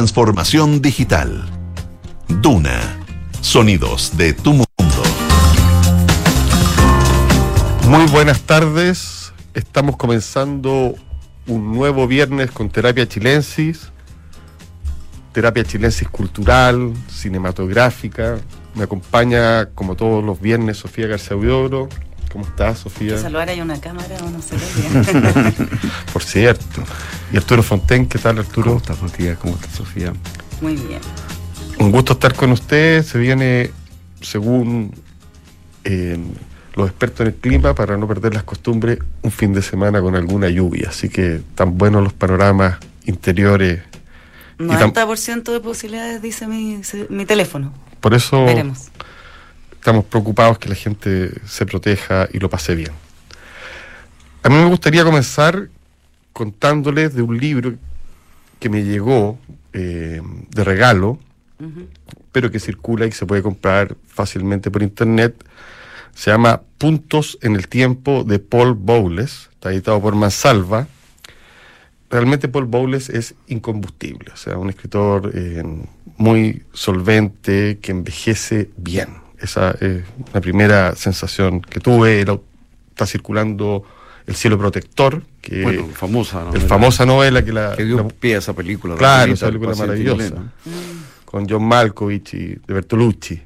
Transformación digital. Duna. Sonidos de tu mundo. Muy buenas tardes. Estamos comenzando un nuevo viernes con Terapia Chilensis. Terapia Chilensis cultural, cinematográfica. Me acompaña, como todos los viernes, Sofía García Uidoro. ¿Cómo estás, Sofía? Que saludar hay una cámara o no se ve Por cierto. Y Arturo Fonten, ¿qué tal, Arturo? ¿Cómo estás, Matías? ¿Cómo estás, Sofía? Muy bien. Un gusto estar con usted. Se viene, según eh, los expertos en el clima, para no perder las costumbres, un fin de semana con alguna lluvia. Así que tan buenos los panoramas interiores. Y tam- 90% de posibilidades dice mi, mi teléfono. Por eso Veremos. Estamos preocupados que la gente se proteja y lo pase bien. A mí me gustaría comenzar contándoles de un libro que me llegó eh, de regalo, pero que circula y se puede comprar fácilmente por internet. Se llama Puntos en el Tiempo de Paul Bowles, está editado por Mansalva. Realmente Paul Bowles es incombustible, o sea, un escritor eh, muy solvente, que envejece bien. Esa es la primera sensación que tuve. Era- está circulando El cielo protector, que bueno, famosa, ¿no? es famosa novela que la, Que dio la- pie a esa película. Claro, esa película el maravillosa. chileno. con John Malkovich y de Bertolucci.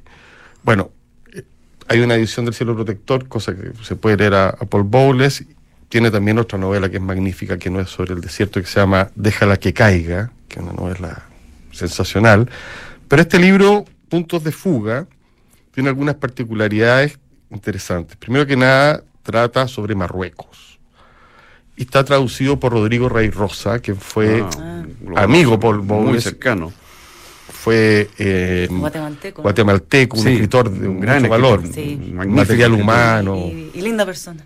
Bueno, eh, hay una edición del Cielo Protector, cosa que se puede leer a, a Paul Bowles. Tiene también otra novela que es magnífica, que no es sobre el desierto, que se llama Déjala que caiga, que es una novela sensacional. Pero este libro, Puntos de Fuga, tiene algunas particularidades interesantes. Primero que nada, trata sobre Marruecos. Y está traducido por Rodrigo Rey Rosa, que fue Ah, amigo Paul Muy Bowles. cercano. fue eh, Guatemalteco. ¿no? guatemalteco, un Sí, escritor de un gran valor, Sí. un magnífico material humano. Y, y linda persona.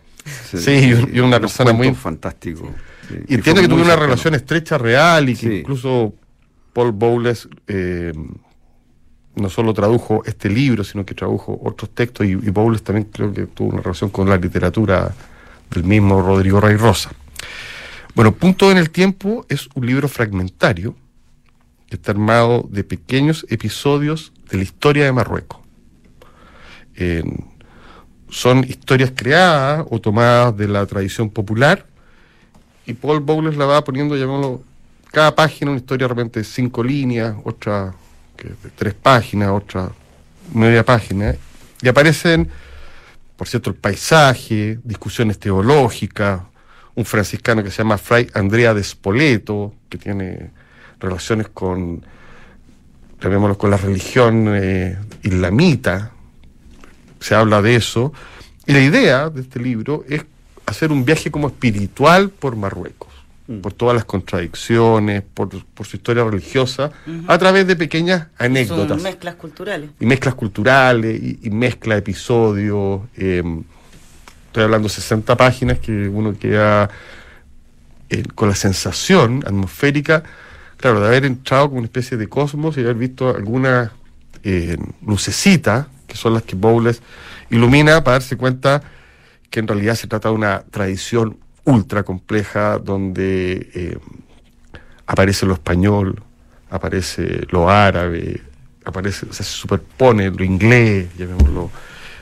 Sí, y- y una persona muy-. Sí, Y fue entiende que tuvo una cercano. relación estrecha real y que Sí. incluso Paul Bowles eh, no solo tradujo este libro, sino que tradujo otros textos y, y Bowles también creo que tuvo una relación con la literatura del mismo Rodrigo Rey Rosa. Bueno, Punto en el Tiempo es un libro fragmentario que está armado de pequeños episodios de la historia de Marruecos. Son historias creadas o tomadas de la tradición popular y Paul Bowles la va poniendo, llamémoslo, cada página una historia de repente de cinco líneas, otra que de tres páginas, otra media página, y aparecen, por cierto, el paisaje, discusiones teológicas, un franciscano que se llama Fray Andrea de Spoleto, que tiene relaciones con, llamémoslo, con la religión eh, islamita, se habla de eso, y la idea de este libro es hacer un viaje como espiritual por Marruecos, Mm. por todas las contradicciones, por, por su historia religiosa, a través de pequeñas anécdotas Son mezclas culturales. y mezclas culturales y, y mezcla episodios. eh, estoy hablando de 60 páginas que uno queda eh, con la sensación atmosférica, claro, de haber entrado con una especie de cosmos y haber visto algunas eh, lucecitas, que son las que Bowles ilumina para darse cuenta que en realidad se trata de una tradición ultra compleja donde eh, aparece lo español, aparece lo árabe, aparece, se superpone lo inglés, llamémoslo.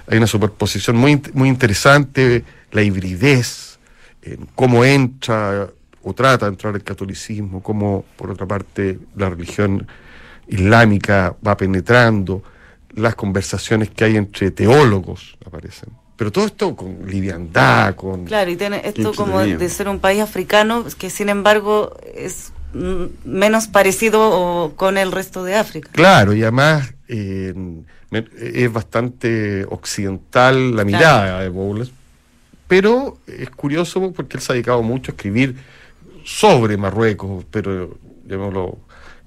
Hay una superposición muy, muy interesante, la hibridez, eh, cómo entra o trata de entrar el catolicismo, cómo, por otra parte, la religión islámica va penetrando, las conversaciones que hay entre teólogos aparecen. Pero todo esto con liviandad, con... Claro, y tiene esto como de ser un país africano que sin embargo es menos parecido o- con el resto de África. Claro, y además eh, es bastante occidental la mirada de Bowles, pero es curioso porque él se ha dedicado mucho a escribir sobre Marruecos, pero llamémoslo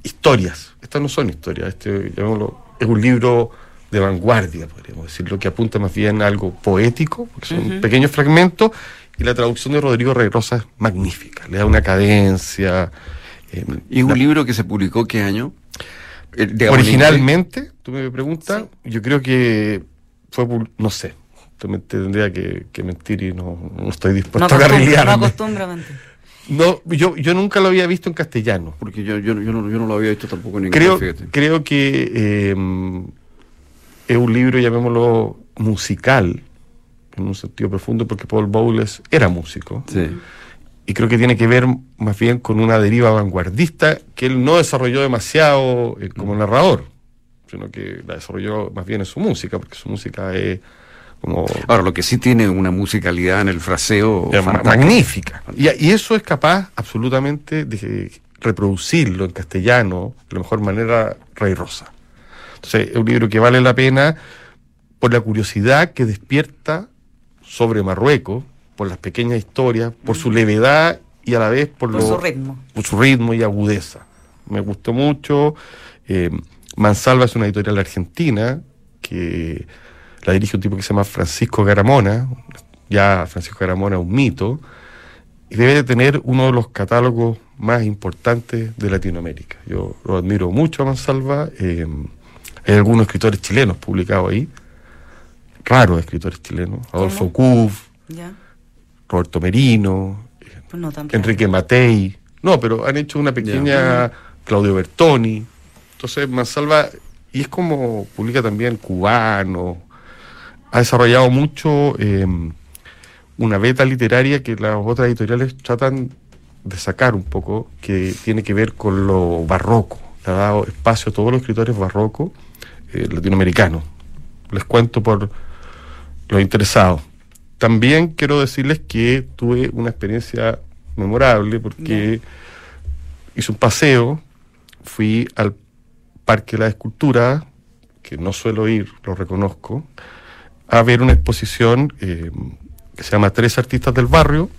historias. Estas no son historias, este, llamémoslo, es un libro de vanguardia, podríamos decirlo, que apunta más bien a algo poético, porque son pequeños fragmentos, y la traducción de Rodrigo Rey Rosa es magnífica, le da una cadencia. eh, ¿Y la- un libro que se publicó qué año? Eh, Originalmente, tú me preguntas, Sí. yo creo que fue, no sé, te me- te tendría que, que mentir y no, no estoy No dispuesto a acostumbra, no carrilearme. acostumbra a mentir. No, yo, yo nunca lo había visto en castellano. Porque yo, yo, yo, no, yo no lo había visto tampoco en inglés, Creo, fíjate. creo que eh, es un libro, llamémoslo, musical, en un sentido profundo, porque Paul Bowles era músico. Sí. Y creo que tiene que ver más bien con una deriva vanguardista que él no desarrolló demasiado eh, como narrador, sino que la desarrolló más bien en su música, porque su música es como Ahora, lo que sí tiene una musicalidad en el fraseo magnífica. Y, y eso es capaz absolutamente de reproducirlo en castellano de la mejor manera Rey Rosa. Entonces, es un libro que vale la pena por la curiosidad que despierta sobre Marruecos, por las pequeñas historias, por su levedad y a la vez por, Por lo- su ritmo. por su ritmo y agudeza. Me gustó mucho. Eh, Mansalva es una editorial argentina que la dirige un tipo que se llama Francisco Garamona. Ya Francisco Garamona es un mito. Y debe de tener uno de los catálogos más importantes de Latinoamérica. Yo lo admiro mucho a Mansalva. eh, hay algunos escritores chilenos publicados ahí. Raros escritores chilenos. Adolfo ¿Ya? Roberto Merino, Pues no Enrique Matei. No, pero han hecho una pequeña Claudio Bertoni. Entonces, Mansalva, y es como publica también cubano, ha desarrollado mucho eh, una beta literaria que las otras editoriales tratan de sacar un poco, que tiene que ver con lo barroco. Le ha dado espacio a todos los escritores barrocos eh, latinoamericanos. Les cuento por los interesados. También quiero decirles que tuve una experiencia memorable porque hice un paseo, fui al Parque de la Escultura, que no suelo ir, lo reconozco, a ver una exposición eh, que se llama Tres Artistas del Barrio,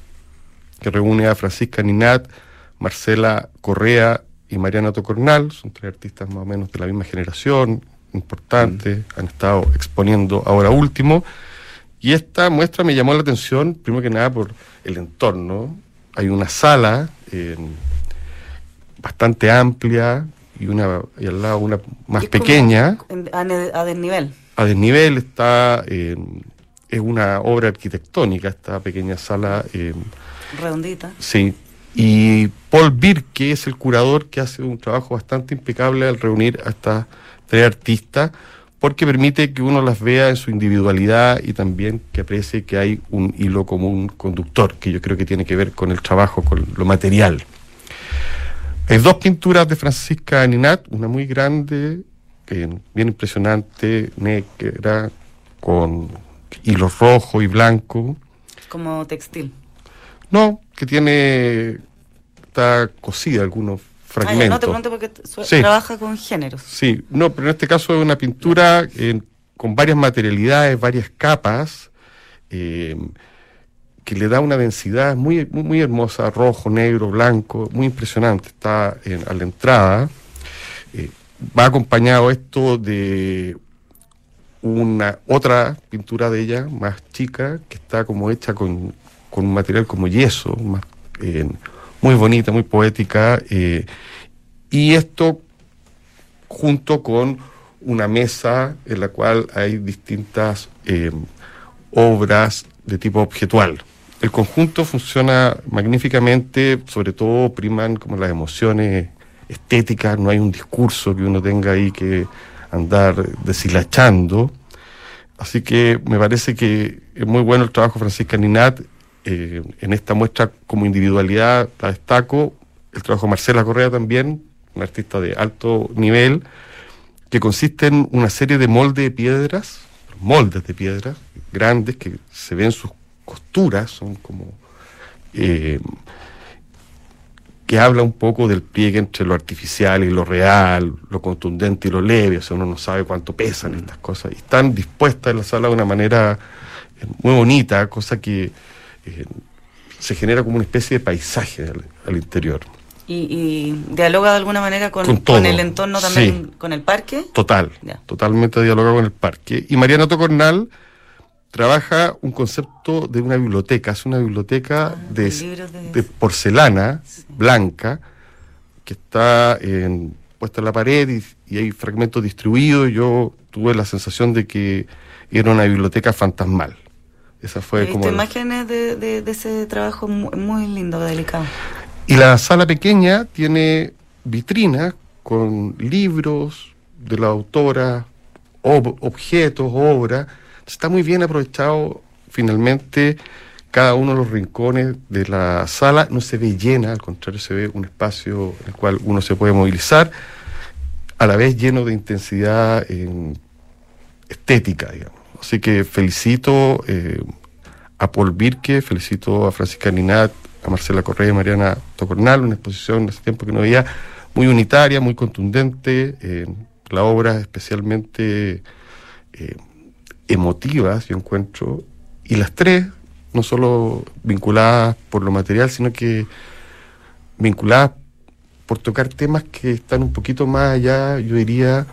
que reúne a Francisca Ninat, Marcela Correa y Mariana Tocornal, son tres artistas más o menos de la misma generación, importantes, han estado exponiendo ahora último. Y esta muestra me llamó la atención, primero que nada, por el entorno. Hay una sala eh, bastante amplia y, una, y al lado una más Es pequeña. en- A, desnivel. A desnivel está, eh, es una obra arquitectónica, esta pequeña sala. eh, Redondita. Sí. Y Paul Birke es el curador que hace un trabajo bastante impecable al reunir a estas tres artistas, porque permite que uno las vea en su individualidad y también que aprecie que hay un hilo común conductor, que yo creo que tiene que ver con el trabajo, con lo material. Hay dos pinturas de Francisca Ninat, una muy grande, bien impresionante, negra, con hilos rojo y blanco. Como textil. No, que tiene. Está cosida algunos Ya, fragmentos. no te pregunto porque Sí. trabaja con géneros. Sí, no, pero en este caso es una pintura eh, con varias materialidades, varias capas, eh, que le da una densidad muy, muy, muy hermosa, rojo, negro, blanco, muy impresionante. Está en- a la entrada. Eh, va acompañado esto de una otra pintura de ella, más chica, que está como hecha con, con un material como yeso, más, muy bonita, muy poética. eh, y esto junto con una mesa en la cual hay distintas eh, obras de tipo objetual. El conjunto funciona magníficamente, sobre todo priman como las emociones estéticas, no hay un discurso que uno tenga ahí que andar deshilachando. Así que me parece que es muy bueno el trabajo de Francisca Ninat. Eh, en esta muestra como individualidad la destaco. El trabajo de Marcela Correa también, una artista de alto nivel, que consiste en una serie de moldes de piedras, moldes de piedras grandes que se ven sus costuras, son como eh, que habla un poco del pliegue entre lo artificial y lo real, lo contundente y lo leve, o sea, uno no sabe cuánto pesan estas cosas, y están dispuestas en la sala de una manera eh, muy bonita, cosa que eh, se genera como una especie de paisaje al, al interior. Y, y dialoga de alguna manera con, Con con, todo, el entorno también, sí. con el parque. Total, Ya. totalmente dialogado con el parque. Y Mariana Tocornal trabaja un concepto de una biblioteca, es una biblioteca de, Ah, de- de porcelana blanca que está en- puesta en la pared y, y hay fragmentos distribuidos. Yo tuve la sensación de que era una biblioteca fantasmal. Esa fue como... imágenes de, de- de ese trabajo muy, muy lindo, delicado. Y la sala pequeña tiene vitrinas con libros de la autora, ob- objetos, obras. Está muy bien aprovechado finalmente cada uno de los rincones de la sala. No se ve llena, al contrario, se ve un espacio en el cual uno se puede movilizar, a la vez lleno de intensidad eh, estética, digamos. Así que felicito eh, a Paul Birke, felicito a Francisca Ninat, a Marcela Correa y Mariana Tocornal, una exposición hace tiempo que no veía, muy unitaria, muy contundente, eh, la obra especialmente eh, emotivas, yo encuentro, y las tres, no solo vinculadas por lo material, sino que vinculadas por tocar temas que están un poquito más allá, yo diría,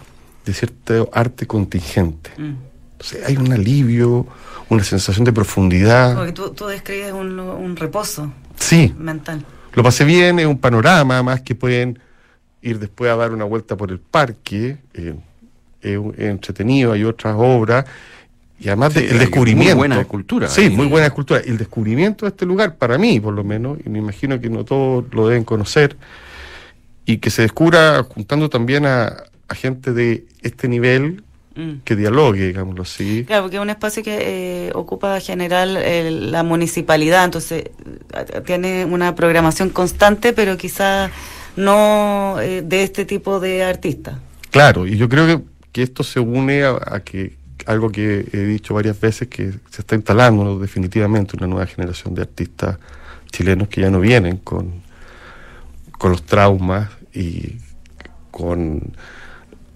de cierto arte contingente. Mm. Entonces, hay un alivio, una sensación de profundidad. Porque tú, tú describes un, un reposo Sí, mental. lo pasé bien, es un panorama, más que pueden ir después a dar una vuelta por el parque, eh, es, un- es entretenido, hay otras obras, y además Sí, de- el descubrimiento. muy buena escultura Sí, ahí. muy buena escultura. El descubrimiento de este lugar, para mí por lo menos, y me imagino que no todos lo deben conocer, y que se descubra juntando también a, a gente de este nivel Mm. que dialogue, digámoslo así. Claro, porque es un espacio que eh, ocupa general eh, la municipalidad, entonces eh, tiene una programación constante, pero quizá no eh, de este tipo de artistas. Claro, y yo creo que, que esto se une a, a que algo que he dicho varias veces, que se está instalando definitivamente una nueva generación de artistas chilenos que ya no vienen con, con los traumas y con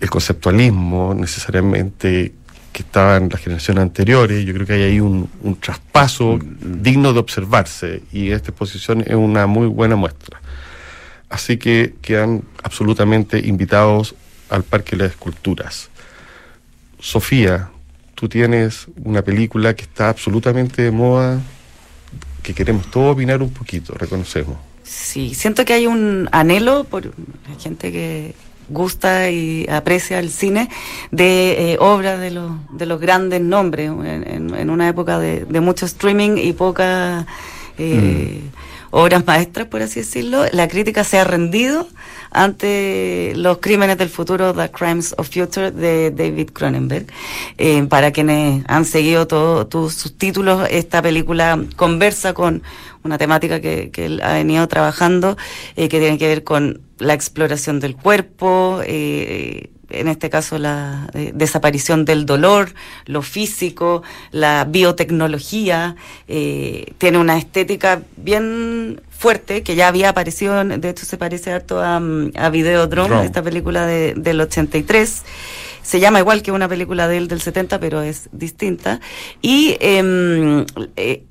el conceptualismo necesariamente que estaba en las generaciones anteriores. Yo creo que hay ahí un, un traspaso digno de observarse y esta exposición es una muy buena muestra. Así que quedan absolutamente invitados al Parque de las Esculturas. Sofía, tú tienes una película que está absolutamente de moda, que queremos todos opinar un poquito, reconocemos. Sí, siento que hay un anhelo por la gente que gusta y aprecia el cine de eh, obras de los, de los grandes nombres en, una época de, de mucho streaming y pocas eh, obras maestras, por así decirlo. La crítica se ha rendido ante los crímenes del futuro, The Crimes of Future, de David Cronenberg. Eh, para quienes han seguido todos tus- sus títulos, esta película conversa con una temática que, que él ha venido trabajando, eh, que tiene que ver con la exploración del cuerpo, eh, en este caso la eh, desaparición del dolor, lo físico, la biotecnología, eh, tiene una estética bien fuerte que ya había aparecido, de hecho se parece harto a, mm, a Videodrome, Drone. esta película de- del 83. Se llama igual que una película de él del 70, pero es distinta. Y em, eh,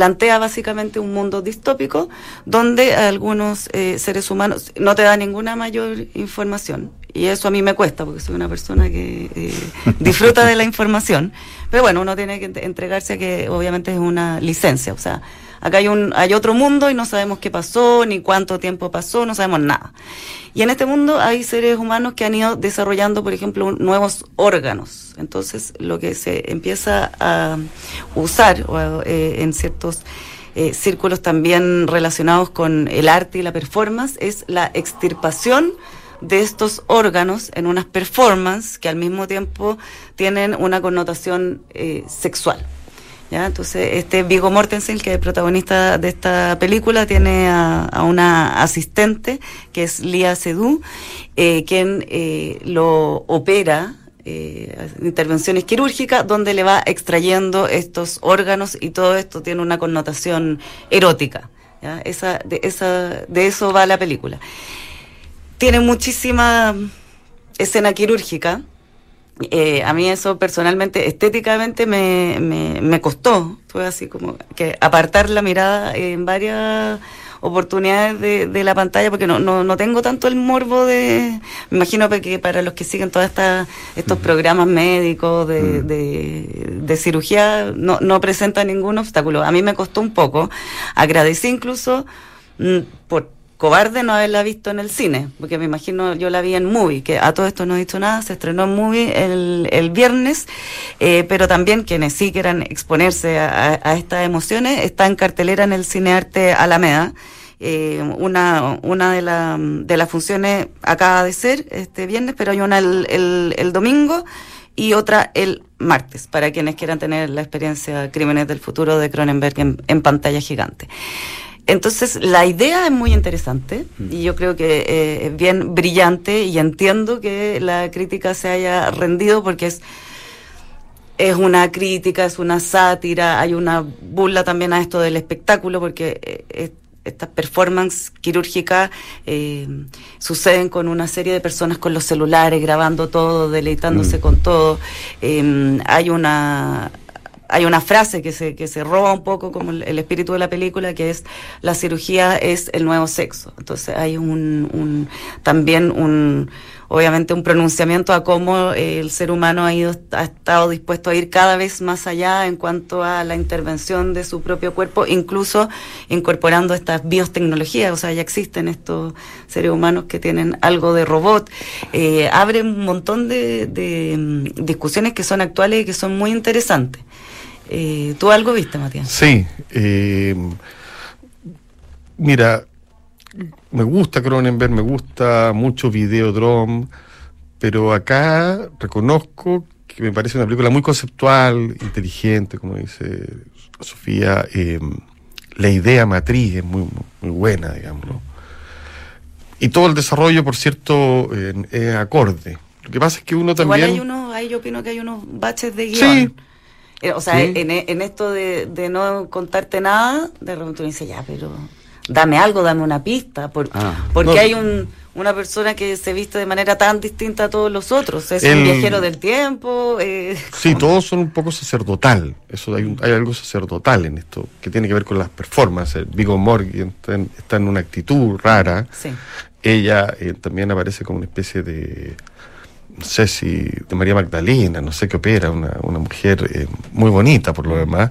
plantea básicamente un mundo distópico donde algunos eh, seres humanos no te da ninguna mayor información. Y eso a mí me cuesta porque soy una persona que eh, disfruta de la información. Pero bueno, uno tiene que ent- entregarse a que obviamente es una licencia. O sea, acá hay, un, hay otro mundo y no sabemos qué pasó, ni cuánto tiempo pasó, no sabemos nada. Y en este mundo hay seres humanos que han ido desarrollando, por ejemplo, nuevos órganos. Entonces, lo que se empieza a usar eh, en ciertos eh, círculos también relacionados con el arte y la performance es la extirpación de estos órganos en unas performances que al mismo tiempo tienen una connotación eh, sexual. ¿Ya? Entonces, este Vigo Mortensen, que es el protagonista de esta película, tiene a, una asistente, que es Lia Sedú, eh, quien eh, lo opera, eh, intervenciones quirúrgicas, donde le va extrayendo estos órganos y todo esto tiene una connotación erótica. Esa, de, esa, de eso va la película. Tiene muchísima escena quirúrgica, eh, a mí eso personalmente, estéticamente me, me, me costó. Fue así como que apartar la mirada en varias oportunidades de, de la pantalla porque no, no, no tengo tanto el morbo de... Me imagino que para los que siguen todos estos programas médicos de, de, de cirugía no, no presenta ningún obstáculo. A mí me costó un poco. Agradecí incluso mm, por cobarde no haberla visto en el cine, porque me imagino yo la vi en movie, que a todo esto no he dicho nada, se estrenó en movie el, el viernes, eh, pero también quienes sí quieran exponerse a, estas emociones, está en cartelera en el Cinearte Alameda, Eh, una una de, la, de las funciones acaba de ser este viernes, pero hay una el, el, el domingo y otra el martes, para quienes quieran tener la experiencia Crímenes del Futuro de Cronenberg en, en pantalla gigante. Entonces, la idea es muy interesante y yo creo que eh, es bien brillante y entiendo que la crítica se haya rendido porque es es una crítica, es una sátira, hay una burla también a esto del espectáculo, porque eh, estas performances quirúrgicas eh, suceden con una serie de personas con los celulares, grabando todo, deleitándose Mm. con todo. Eh, hay una hay una frase que se, que se roba un poco como el, espíritu de la película, que es la cirugía es el nuevo sexo. Entonces hay un, un también un obviamente un pronunciamiento a cómo eh, el ser humano ha ido ha estado dispuesto a ir cada vez más allá en cuanto a la intervención de su propio cuerpo, incluso incorporando estas biotecnologías, o sea, ya existen estos seres humanos que tienen algo de robot. Eh, abre un montón de, de, mm, discusiones que son actuales y que son muy interesantes. Eh, ¿Tú algo viste, Matías? Sí. eh, mira, me gusta Cronenberg, me gusta mucho Videodrome, pero acá reconozco que me parece una película muy conceptual, inteligente, como dice Sofía. eh, la idea matriz es muy, muy buena, digamos. ¿no? Y todo el desarrollo, por cierto, es acorde. Lo que pasa es que uno también... Igual hay unos, ahí yo opino que hay unos baches de guion. Sí. Eh, o sea, Sí. en, en esto de, de no contarte nada, de repente uno dice, ya, pero dame algo, dame una pista. Por, Ah. porque No. hay un, una persona que se viste de manera tan distinta a todos los otros. Es El- un viajero del tiempo. eh, Sí, todos son un poco sacerdotal. Eso hay, un- hay algo sacerdotal en esto que tiene que ver con las performances. Vigo Morgan está en, está en una actitud rara. sí. Ella eh, también aparece como una especie de, no sé si, de María Magdalena, no sé qué opera, una, una mujer eh, muy bonita por lo demás.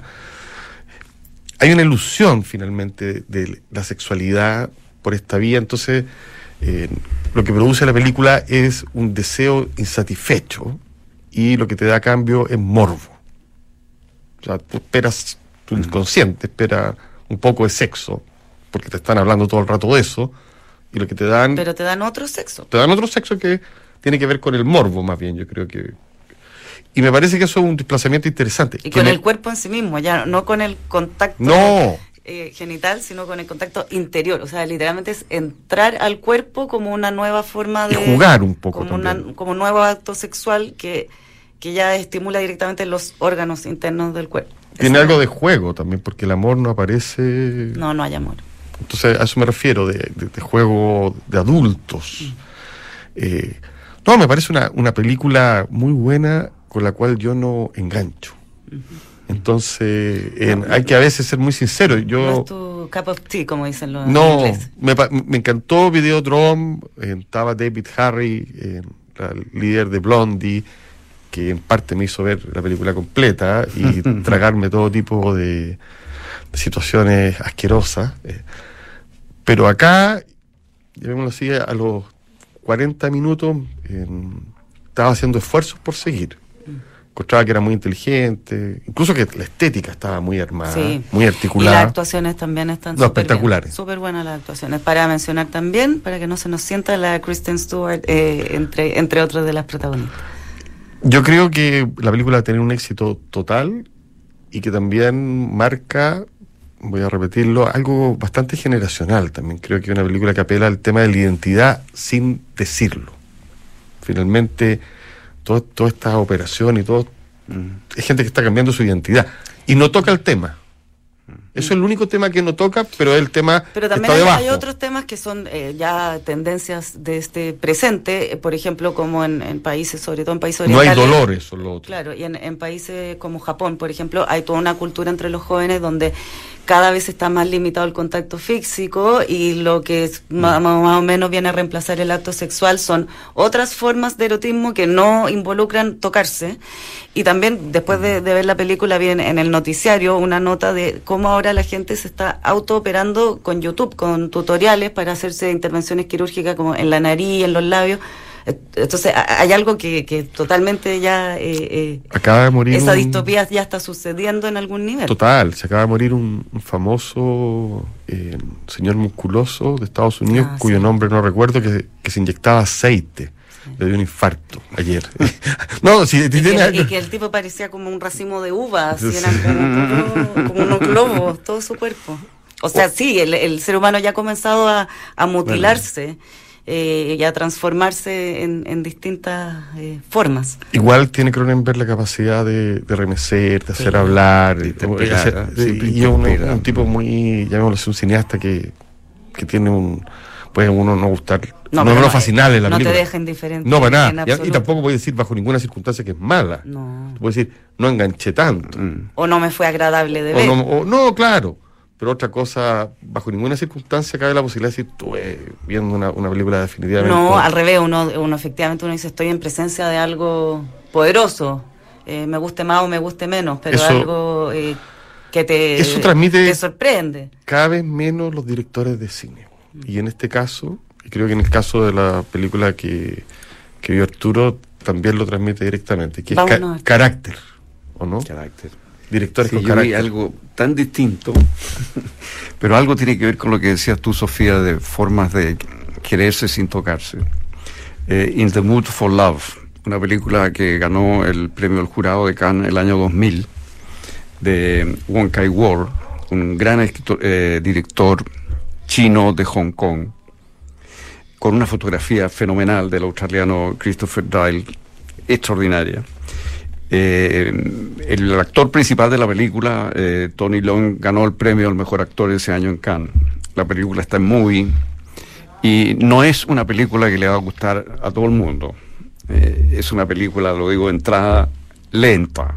Hay una ilusión finalmente de la sexualidad por esta vía, entonces eh, lo que produce la película es un deseo insatisfecho y lo que te da a cambio es morbo. O sea, tú esperas, tu inconsciente espera un poco de sexo, porque te están hablando todo el rato de eso, y lo que te dan Pero te dan otro sexo. te dan otro sexo que tiene que ver con el morbo más bien, yo creo que... Y me parece que eso es un desplazamiento interesante. Y con me- el cuerpo en sí mismo, ya no con el contacto No. eh, genital, sino con el contacto interior. O sea, literalmente es entrar al cuerpo como una nueva forma Y de... jugar un poco Como, una- como un nuevo acto sexual que, que ya estimula directamente los órganos internos del cuerpo. Tiene algo de juego también, porque el amor no aparece... No, no hay amor. Entonces, a eso me refiero, de, de- de juego de Mm. adultos. Eh, no, me parece una, una película muy buena con la cual yo no engancho. Entonces, en- hay que a veces ser muy sincero. No Yo, es tu cup of tea, como dicen los No, me, me encantó Videodrome, eh, estaba David Harry, eh, la líder de Blondie, que en parte me hizo ver la película completa y tragarme todo tipo de, de situaciones asquerosas. eh. Pero acá, llamémoslo así, a los 40 minutos eh, estaba haciendo esfuerzos por seguir. Encontraba que era muy inteligente, incluso que la estética estaba muy armada, Sí. muy Y las articulada. actuaciones también están No, espectaculares. Súper buenas las actuaciones. Para mencionar también, para que no se nos sienta la Kristen Stewart, eh, entre, entre otras de las protagonistas. Yo creo que la película va a tener un éxito total y que también marca, voy a repetirlo, algo bastante generacional también. Creo que una película que apela al tema de la identidad sin decirlo. Finalmente, todo- toda esta operación y todo, es gente que está cambiando su identidad y no toca el tema. Eso es el único tema que no toca, pero es el tema Pero también está hay, otros temas que son eh, ya tendencias de este presente, eh, por ejemplo, como en, en países, sobre todo en países no hay orientales. dolor, eso es lo otro. Claro, y en, en países como Japón, por ejemplo, hay toda una cultura entre los jóvenes donde cada vez está más limitado el contacto físico y lo que es ma- más, o menos viene a reemplazar el acto sexual son otras formas de erotismo que no involucran tocarse. Y también después de, de ver la película vi en, en el noticiario una nota de cómo ahora la gente se está autooperando con YouTube, con tutoriales para hacerse intervenciones quirúrgicas como en la nariz, en los labios. Entonces, a- hay algo que, que totalmente ya... eh, eh, Acaba de morir. esa un- distopía ya está sucediendo en algún nivel. Total, se acaba de morir un, un famoso eh, señor musculoso de Estados Unidos, Ah, cuyo sí. nombre no recuerdo, que, que se inyectaba aceite. Le dio un infarto ayer. no, si Y tiene- que, y que el tipo parecía como un racimo de uvas, eran como, todo- como unos globos, todo su cuerpo. O sea, sí, el, el ser humano ya ha comenzado a, a mutilarse eh, y a transformarse en, en distintas eh, formas. Igual tiene Cronenberg la capacidad de, de remecer, de hacer Sí. hablar. De de- interpelar, de hacer- ¿eh? y es un, un tipo muy, llamémoslo así, un cineasta que, que tiene un. Puede uno no gustar. No, no, pero lo fascinable la no película. te deja indiferente. No, para nada. Y- tampoco puede decir bajo ninguna circunstancia que es mala. No. Puede decir, no enganché tanto. Mm. O no me fue agradable de O ver. no, o- no, claro. Pero otra cosa, bajo ninguna circunstancia cabe la posibilidad de decir, estuve viendo una, una película definitivamente. No, al revés, uno, uno efectivamente uno dice estoy en presencia de algo poderoso, eh, me guste más o me guste menos, pero Eso- algo eh, que te, Eso transmite- te sorprende. Cada vez menos los directores de cine. Y en este caso, y creo que en el caso de la película que, que vio Arturo, también lo transmite directamente, que es ca- Vámonos. carácter, ¿o no? Carácter. Directores Sí, con yo vi carácter. algo tan distinto, pero algo tiene que ver con lo que decías tú, Sofía, de formas de quererse sin tocarse. Eh, In the Mood for Love, una película que ganó el premio del jurado de Cannes el año 2000, de Wong Kai Wor, un gran escritor- eh, director chino de Hong Kong, con una fotografía fenomenal del australiano Christopher Dyle, extraordinaria. Eh, el actor principal de la película, eh, Tony Long, ganó el premio al mejor actor ese año en Cannes. La película está en movie y no es una película que le va a gustar a todo el mundo. Eh, es una película, lo digo entrada, lenta,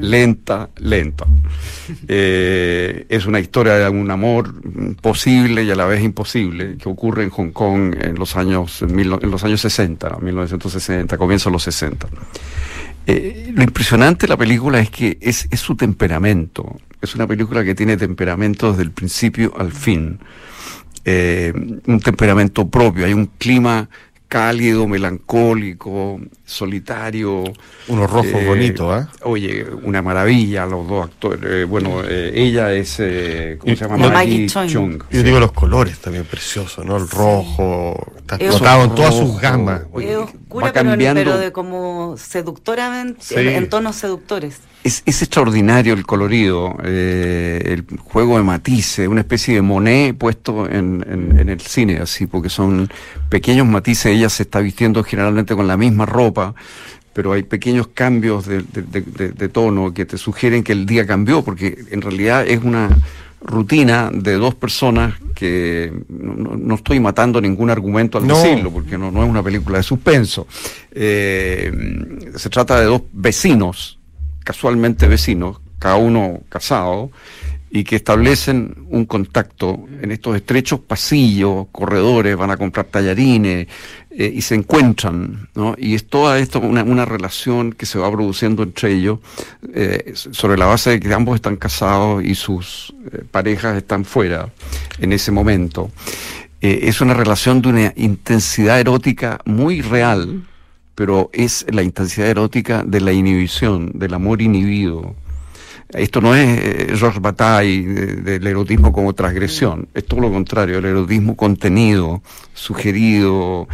lenta, lenta. Eh, es una historia de un amor posible y a la vez imposible que ocurre en Hong Kong en los años, en los años 60, 1960, comienzos de los 60. Eh, lo impresionante de la película es que es, es su temperamento. Es una película que tiene temperamento desde el principio al fin. Eh, un temperamento propio. Hay un clima cálido, melancólico, solitario. Unos rojos Eh, bonitos, ¿ah? Oye, una maravilla los dos actores. Eh, bueno, eh, ella es, eh, ¿cómo Y- se llama? La Maggie Chung. Chung. Yo sí. digo los colores también preciosos, ¿no? El rojo, está Es notado en todas sus gamas. Oye, es va oscura, pero, cambiando. pero de como seductoramente, Sí. en, en tonos seductores. Es, es extraordinario el colorido, eh, el juego de matices, una especie de Monet puesto en, en- en el cine, así, porque son pequeños matices. Ella se está vistiendo generalmente con la misma ropa, pero hay pequeños cambios de, de- de- de- de tono que te sugieren que el día cambió, porque en realidad es una rutina de dos personas que no, no- no estoy matando ningún argumento al No. decirlo, porque no, no es una película de suspenso. Eh, se trata de dos vecinos, casualmente vecinos, cada uno casado, y que establecen un contacto en estos estrechos pasillos, corredores, van a comprar tallarines eh, y se encuentran, ¿no? Y es toda esto una, una relación que se va produciendo entre ellos eh, sobre la base de que ambos están casados y sus eh, parejas están fuera en ese momento. Es una relación de una intensidad erótica muy real, pero es la intensidad erótica de la inhibición, del amor inhibido. Esto no es eh, Georges Bataille de- del erotismo como transgresión, es todo lo contrario, el erotismo contenido, sugerido,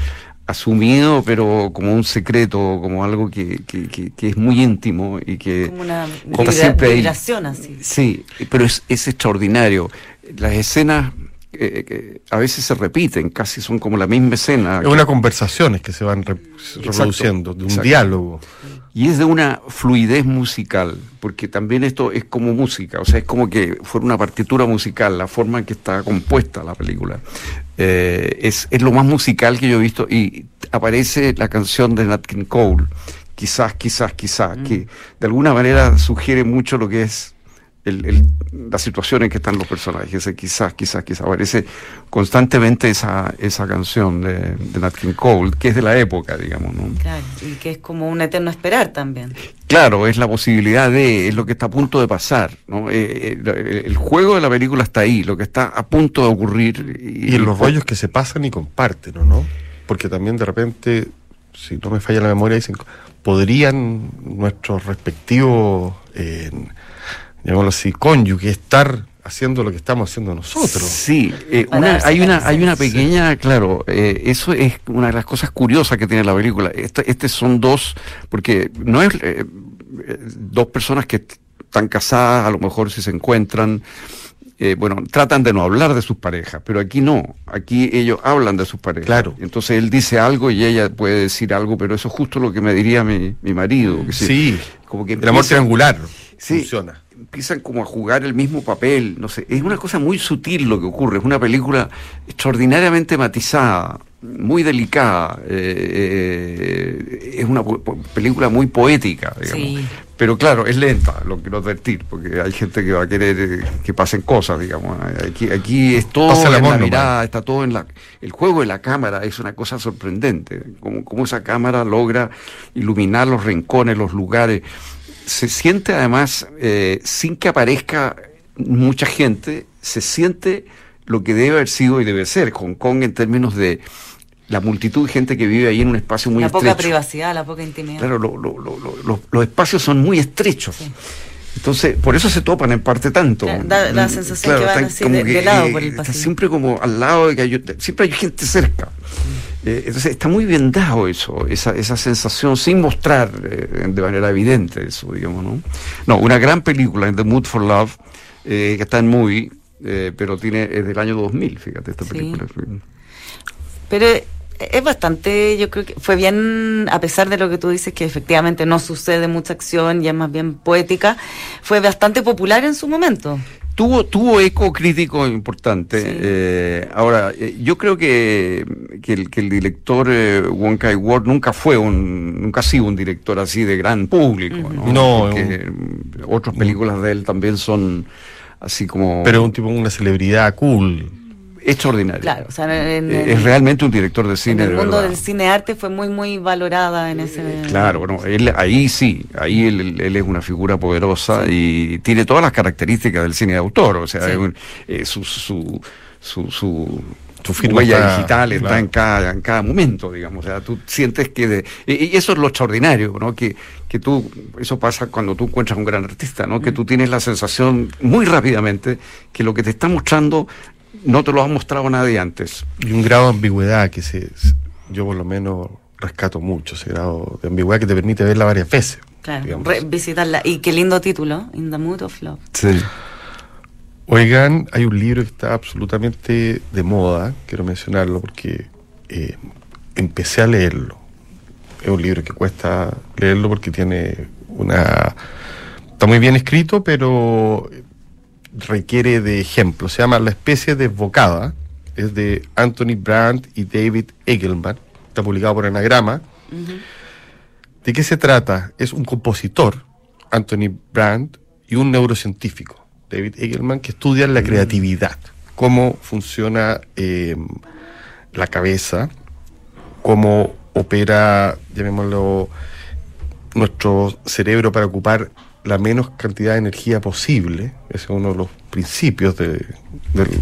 asumido, pero como un secreto, como algo que, que- que- que es muy íntimo y que Como una como vibra- vibración así. Sí, pero es, es extraordinario. Las escenas eh, que a veces se repiten, casi son como la misma escena. Es una conversaciones que se van re- reproduciendo, de un exacto. diálogo. Y es de una fluidez musical, porque también esto es como música, o sea, es como que fuera una partitura musical, la forma en que está compuesta la película. Eh, es, es lo más musical que yo he visto y aparece la canción de Nat King Cole, quizás, quizás, quizás, que de alguna manera sugiere mucho lo que es el, el- la situación en que están los personajes. Ese quizás, quizás, quizás. Aparece constantemente esa, esa canción de, de Nat King Cole, que es de la época, digamos, ¿no? Claro, y que es como un eterno esperar también. Claro, es la posibilidad de, es lo que está a punto de pasar, ¿no? Eh, eh, el juego de la película está ahí, lo que está a punto de ocurrir. Y en los rollos que se pasan y comparten, ¿o no? Porque también de repente si no me falla la memoria, dicen, podrían nuestros respectivos, eh, llamémoslo así, cónyuges estar haciendo lo que estamos haciendo nosotros. Sí, eh, una, hay una hay una pequeña, claro, eh, eso es una de las cosas curiosas que tiene la película. Este, este son dos, porque no es eh, dos personas que están casadas, a lo mejor si se encuentran, bueno, tratan de no hablar de sus parejas, pero aquí no, aquí ellos hablan de sus parejas. Claro. Entonces él dice algo y ella puede decir algo, pero eso es justo lo que me diría mi, mi marido. Que sí, como que el amor triangular sí, funciona empiezan como a jugar el mismo papel, no sé, es una cosa muy sutil lo que ocurre, es una película extraordinariamente matizada, muy delicada, eh, eh, es una película muy poética, digamos. Pero claro, es lenta, lo quiero advertir, porque hay gente que va a querer eh, que pasen cosas, digamos. Aquí, aquí es todo en la mirada, está todo en la... El juego de la cámara es una cosa sorprendente, como, como esa cámara logra iluminar los rincones, los lugares se siente además, eh, sin que aparezca mucha gente, se siente lo que debe haber sido y debe ser Hong Kong en términos de la multitud de gente que vive ahí en un espacio muy estrecho. La poca privacidad, la poca intimidad. Claro, los espacios son muy estrechos. Entonces, por eso se topan en parte tanto. Da la sensación que van así de, lado por el pasillo. siempre como al lado de que hay, siempre hay gente cerca. Eh, entonces está muy bien dado eso, esa, esa sensación, sin mostrar eh, de manera evidente eso, digamos, ¿no? No, una gran película, en The Mood for Love, eh, que está en Movie, pero tiene, es del año 2000, fíjate, esta película. Pero es bastante, yo creo que fue bien, a pesar de lo que tú dices, que efectivamente no sucede mucha acción y es más bien poética, fue bastante popular en su momento. Tuvo, tuvo eco crítico importante. Eh, ahora, eh, yo creo que, que, el, que el director eh, Wong Kai Ward nunca fue un, nunca ha sido un director así de gran público, ¿no? No. otras películas de él también son así como. Pero un tipo, una celebridad cool extraordinario. Claro, es realmente un director de cine. En el mundo del cine arte fue muy, muy valorada en ese. Claro, bueno, él, ahí sí, ahí él, es una figura poderosa y tiene todas las características del cine de autor, o sea, eh, su, su, su, su huella digital está en cada, en cada momento, digamos. O sea, tú sientes que... De, y, eso es lo extraordinario, ¿no? Que, que tú... Eso pasa cuando tú encuentras un gran artista, ¿no? Que tú tienes la sensación muy rápidamente que lo que te está mostrando no te lo ha mostrado nadie antes. Y un grado de ambigüedad que se, yo por lo menos rescato mucho, ese grado de ambigüedad que te permite verla varias veces. Claro, visitarla. Y qué lindo título, In the Mood of Love. Sí. Oigan, hay un libro que está absolutamente de moda, quiero mencionarlo porque eh, empecé a leerlo. Es un libro que cuesta leerlo porque tiene una... Está muy bien escrito, pero requiere de ejemplos. Se llama La especie desbocada. Es de Anthony Brandt y David Egelman. Está publicado por Anagrama. ¿De qué se trata? Es un compositor, Anthony Brandt, y un neurocientífico, David Egelman, que estudian la mm. creatividad, cómo funciona eh, la cabeza, cómo opera, llamémoslo, nuestro cerebro para ocupar la menos cantidad de energía posible. Ese es uno de los principios de,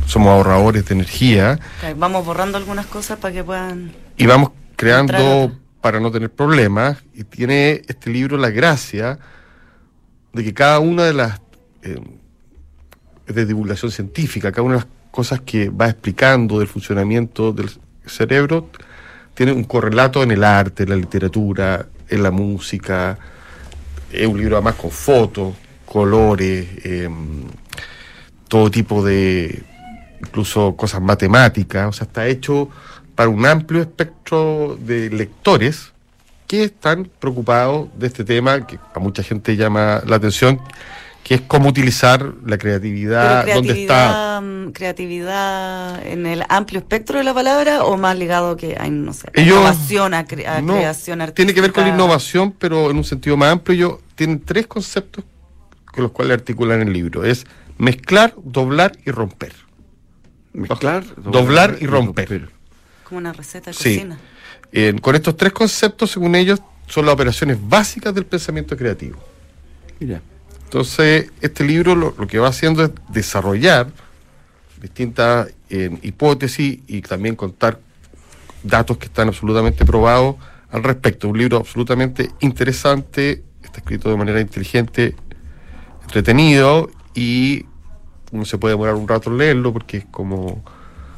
somos ahorradores de energía. Vamos borrando algunas cosas para que puedan. Y vamos creando para no tener problemas. Y tiene este libro la gracia de que cada una de las eh, de divulgación científica, cada una de las cosas que va explicando del funcionamiento del cerebro tiene un correlato en el arte, en la literatura, en la música es un libro además con fotos, colores, em, todo tipo de, incluso cosas matemáticas, o sea, está hecho para un amplio espectro de lectores que están preocupados de este tema, que a mucha gente llama la atención, que es cómo utilizar la creatividad, donde está. Mm, ¿Creatividad en el amplio espectro de la palabra o más ligado que hay, no sé, innovación a, creación artística? Tiene que ver con la innovación, pero en un sentido más amplio. Ellos tienen tres conceptos con los cuales articulan el libro: es mezclar, doblar y romper. Mezclar, doblar, y romper. Como una receta de cocina. con estos tres conceptos, según ellos, son las operaciones básicas del pensamiento creativo. Mira. Entonces, este libro lo, que va haciendo es desarrollar distintas hipótesis y también contar datos que están absolutamente probados al respecto. Un libro absolutamente interesante, está escrito de manera inteligente, entretenido y uno se puede demorar un rato en leerlo porque es como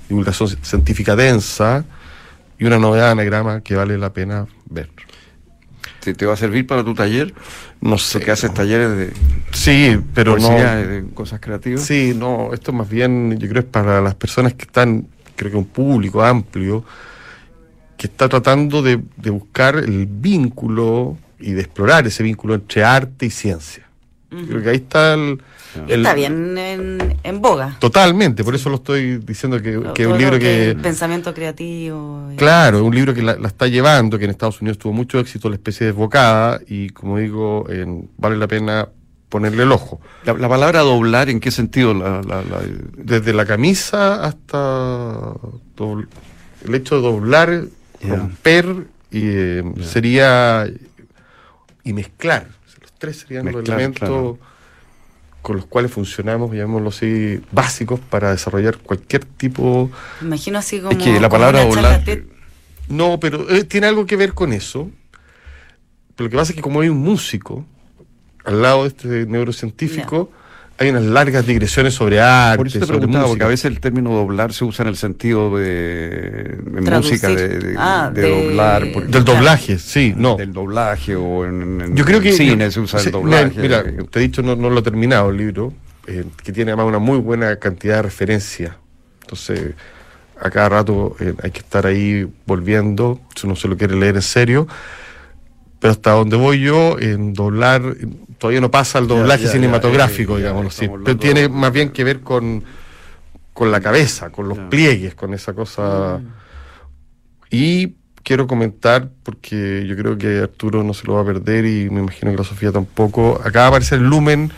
divulgación científica densa y una novedad de anagrama que vale la pena ver. ¿Te, te va a servir para tu taller? No sé. Porque haces talleres de Sí, pero no. de cosas creativas. Sí, no, esto más bien yo creo es para las personas que están, creo que un público amplio, que está tratando de, de buscar el vínculo y de explorar ese vínculo entre arte y ciencia. Creo que ahí está el... el- Está bien en, en boga. Totalmente, por eso lo estoy diciendo que, que es un libro que... Pensamiento creativo. y- Claro, es un libro que la, la está llevando, que en Estados Unidos tuvo mucho éxito, la especie desbocada, y como digo, en- vale la pena ponerle el ojo. La, la palabra doblar, ¿en qué sentido? La, la- la- Desde la camisa hasta el hecho de doblar, romper, y, eh, sería y mezclar. Tres serían los elementos claro. con los cuales funcionamos, llamémoslo así, básicos para desarrollar cualquier tipo Me imagino así como. que la palabra TED. No, pero eh, tiene algo que ver con eso. Pero lo que pasa es que como hay un músico al lado de este neurocientífico, hay unas largas digresiones sobre arte, Por eso te preguntaba, porque a veces el término doblar se usa en el sentido de, en Traducir. música, de, de- Ah, de de- doblar. Del doblaje, sí, no. Del doblaje o en, en- Yo creo que. en cine yo- se usa sí, el doblaje. Mira, mira, te he dicho, no, no lo he terminado el libro, eh, que tiene además una muy buena cantidad de referencias. Entonces, a cada rato eh, hay que estar ahí volviendo, si uno se lo quiere leer en serio. Pero hasta donde voy yo, en doblar, todavía no pasa el Ya, doblaje ya, ya, cinematográfico, así. estamos Pero tiene más bien que ver con, con la cabeza, con los pliegues, con esa cosa. Y quiero comentar, porque yo creo que Arturo no se lo va a perder y me imagino que la Sofía tampoco. Acaba de aparecer Lumen,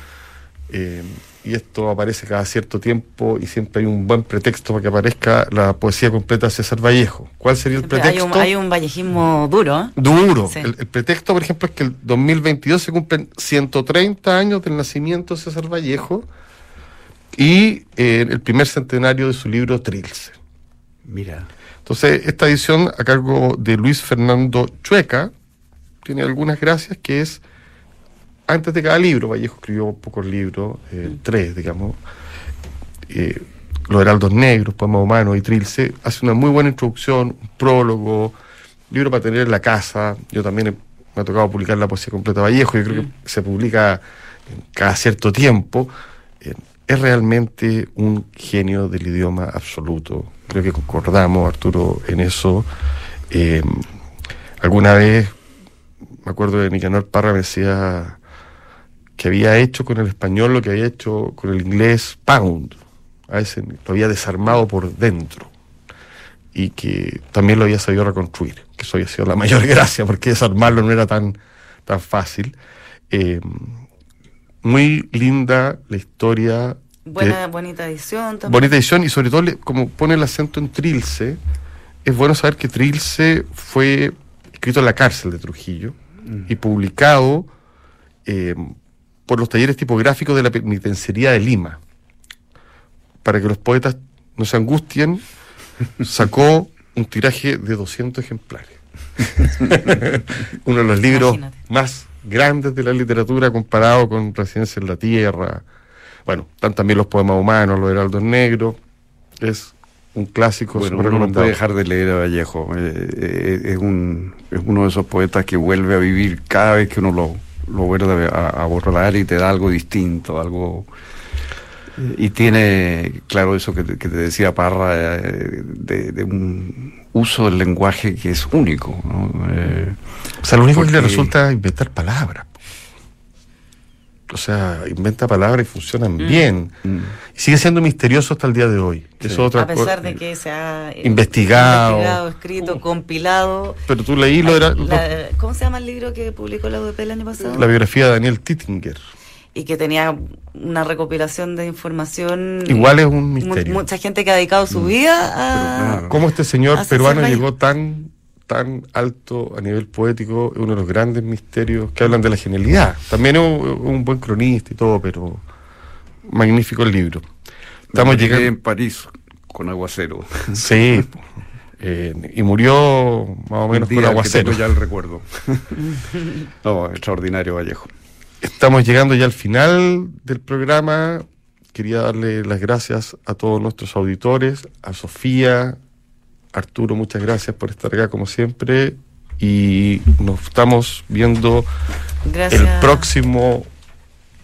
eh, y esto aparece cada cierto tiempo y siempre hay un buen pretexto para que aparezca la poesía completa de César Vallejo. ¿Cuál sería el hay, pretexto? un, hay un vallejismo duro. ¿eh? Duro. Sí. El, el pretexto, por ejemplo, es que el 2022 se cumplen 130 años del nacimiento de César Vallejo y eh, el primer centenario de su libro Trilce. Mira. Entonces, esta edición a cargo de Luis Fernando Chueca tiene algunas gracias que es antes de cada libro, Vallejo escribió pocos libros, eh, tres, digamos, eh, Los Heraldos Negros, Poema Humano y Trilce, hace una muy buena introducción, un prólogo, libro para tener en la casa. Yo también he- me ha tocado publicar la poesía completa de Vallejo, yo creo que se publica cada cierto tiempo. Eh, es realmente un genio del idioma absoluto. Creo que concordamos, Arturo, en eso. Eh, alguna vez, me acuerdo de Nicanor Parra, me decía que había hecho con el español lo que había hecho con el inglés Pound. A veces lo había desarmado por dentro. Y que también lo había sabido reconstruir. Que eso había sido la mayor gracia, porque desarmarlo no era tan, tan fácil. Eh, muy linda la historia. de- Buena, bonita edición también. bonita edición y sobre todo le- como pone el acento en Trilce, es bueno saber que Trilce fue escrito en la cárcel de Trujillo y publicado eh, por los talleres tipográficos de la penitenciaría de Lima. Para que los poetas no se angustien, sacó un tiraje de 200 ejemplares. Uno de los libros Imagínate. más grandes de la literatura comparado con Residencia en la Tierra. Bueno, están también los poemas humanos, los heraldos negros. Es un clásico Bueno, uno no puede dejar de leer a Vallejo. Eh, eh, es, un, es uno de esos poetas que vuelve a vivir cada vez que uno lo, lo vuelve a, a borrar y te da algo distinto, algo... Y tiene, claro, eso que te, que te decía Parra, eh, de, de un uso del lenguaje que es único. ¿no? Eh, O sea, lo único que le resulta es inventar palabras. O sea, inventa palabras y funcionan Mm. bien. mm. Y sigue siendo misterioso hasta el día de hoy. Sí. es otra a pesar de que se ha eh, Investigado. investigado, escrito, compilado. Pero tú leí lo era, La- ¿Cómo se llama el libro que publicó la UDP el año pasado? la biografía de Daniel Tittinger. y que tenía una recopilación de información. Igual es un Mu- misterio. mucha gente que ha dedicado su vida a. ¿Cómo este señor peruano llegó tan, tan alto a nivel poético? Es uno de los grandes misterios que hablan de la genialidad. También es un, buen cronista y todo, pero magnífico el libro. Estamos llegando. en París con aguacero. Sí, Eh, y murió más o menos que aguacero. ya el recuerdo. no, extraordinario Vallejo. Estamos llegando ya al final del programa. Quería darle las gracias a todos nuestros auditores, a Sofía, Arturo, muchas gracias por estar acá como siempre. Y nos estamos viendo Gracias. el próximo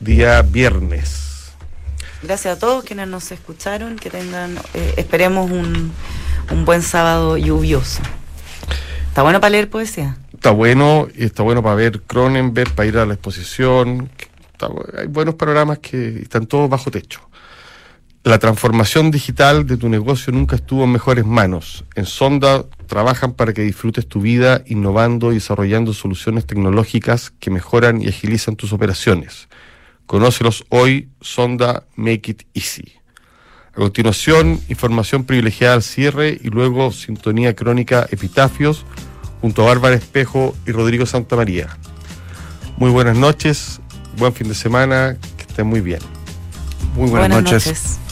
día viernes. Gracias a todos quienes nos escucharon, que tengan, eh, esperemos un, un buen sábado lluvioso. ¿Está bueno para leer poesía? Está bueno, y está bueno para ver Cronenberg, para ir a la exposición. Está hay buenos panoramas que están todos bajo techo. La transformación digital de tu negocio nunca estuvo en mejores manos. En Sonda trabajan para que disfrutes tu vida innovando y desarrollando soluciones tecnológicas que mejoran y agilizan tus operaciones. Conócelos hoy, Sonda Make It Easy. A continuación, información privilegiada al cierre y luego sintonía crónica Epitafios junto a Bárbara Espejo y Rodrigo Santamaría. Muy buenas noches, buen fin de semana, que estén muy bien. Muy buenas, noches. noches.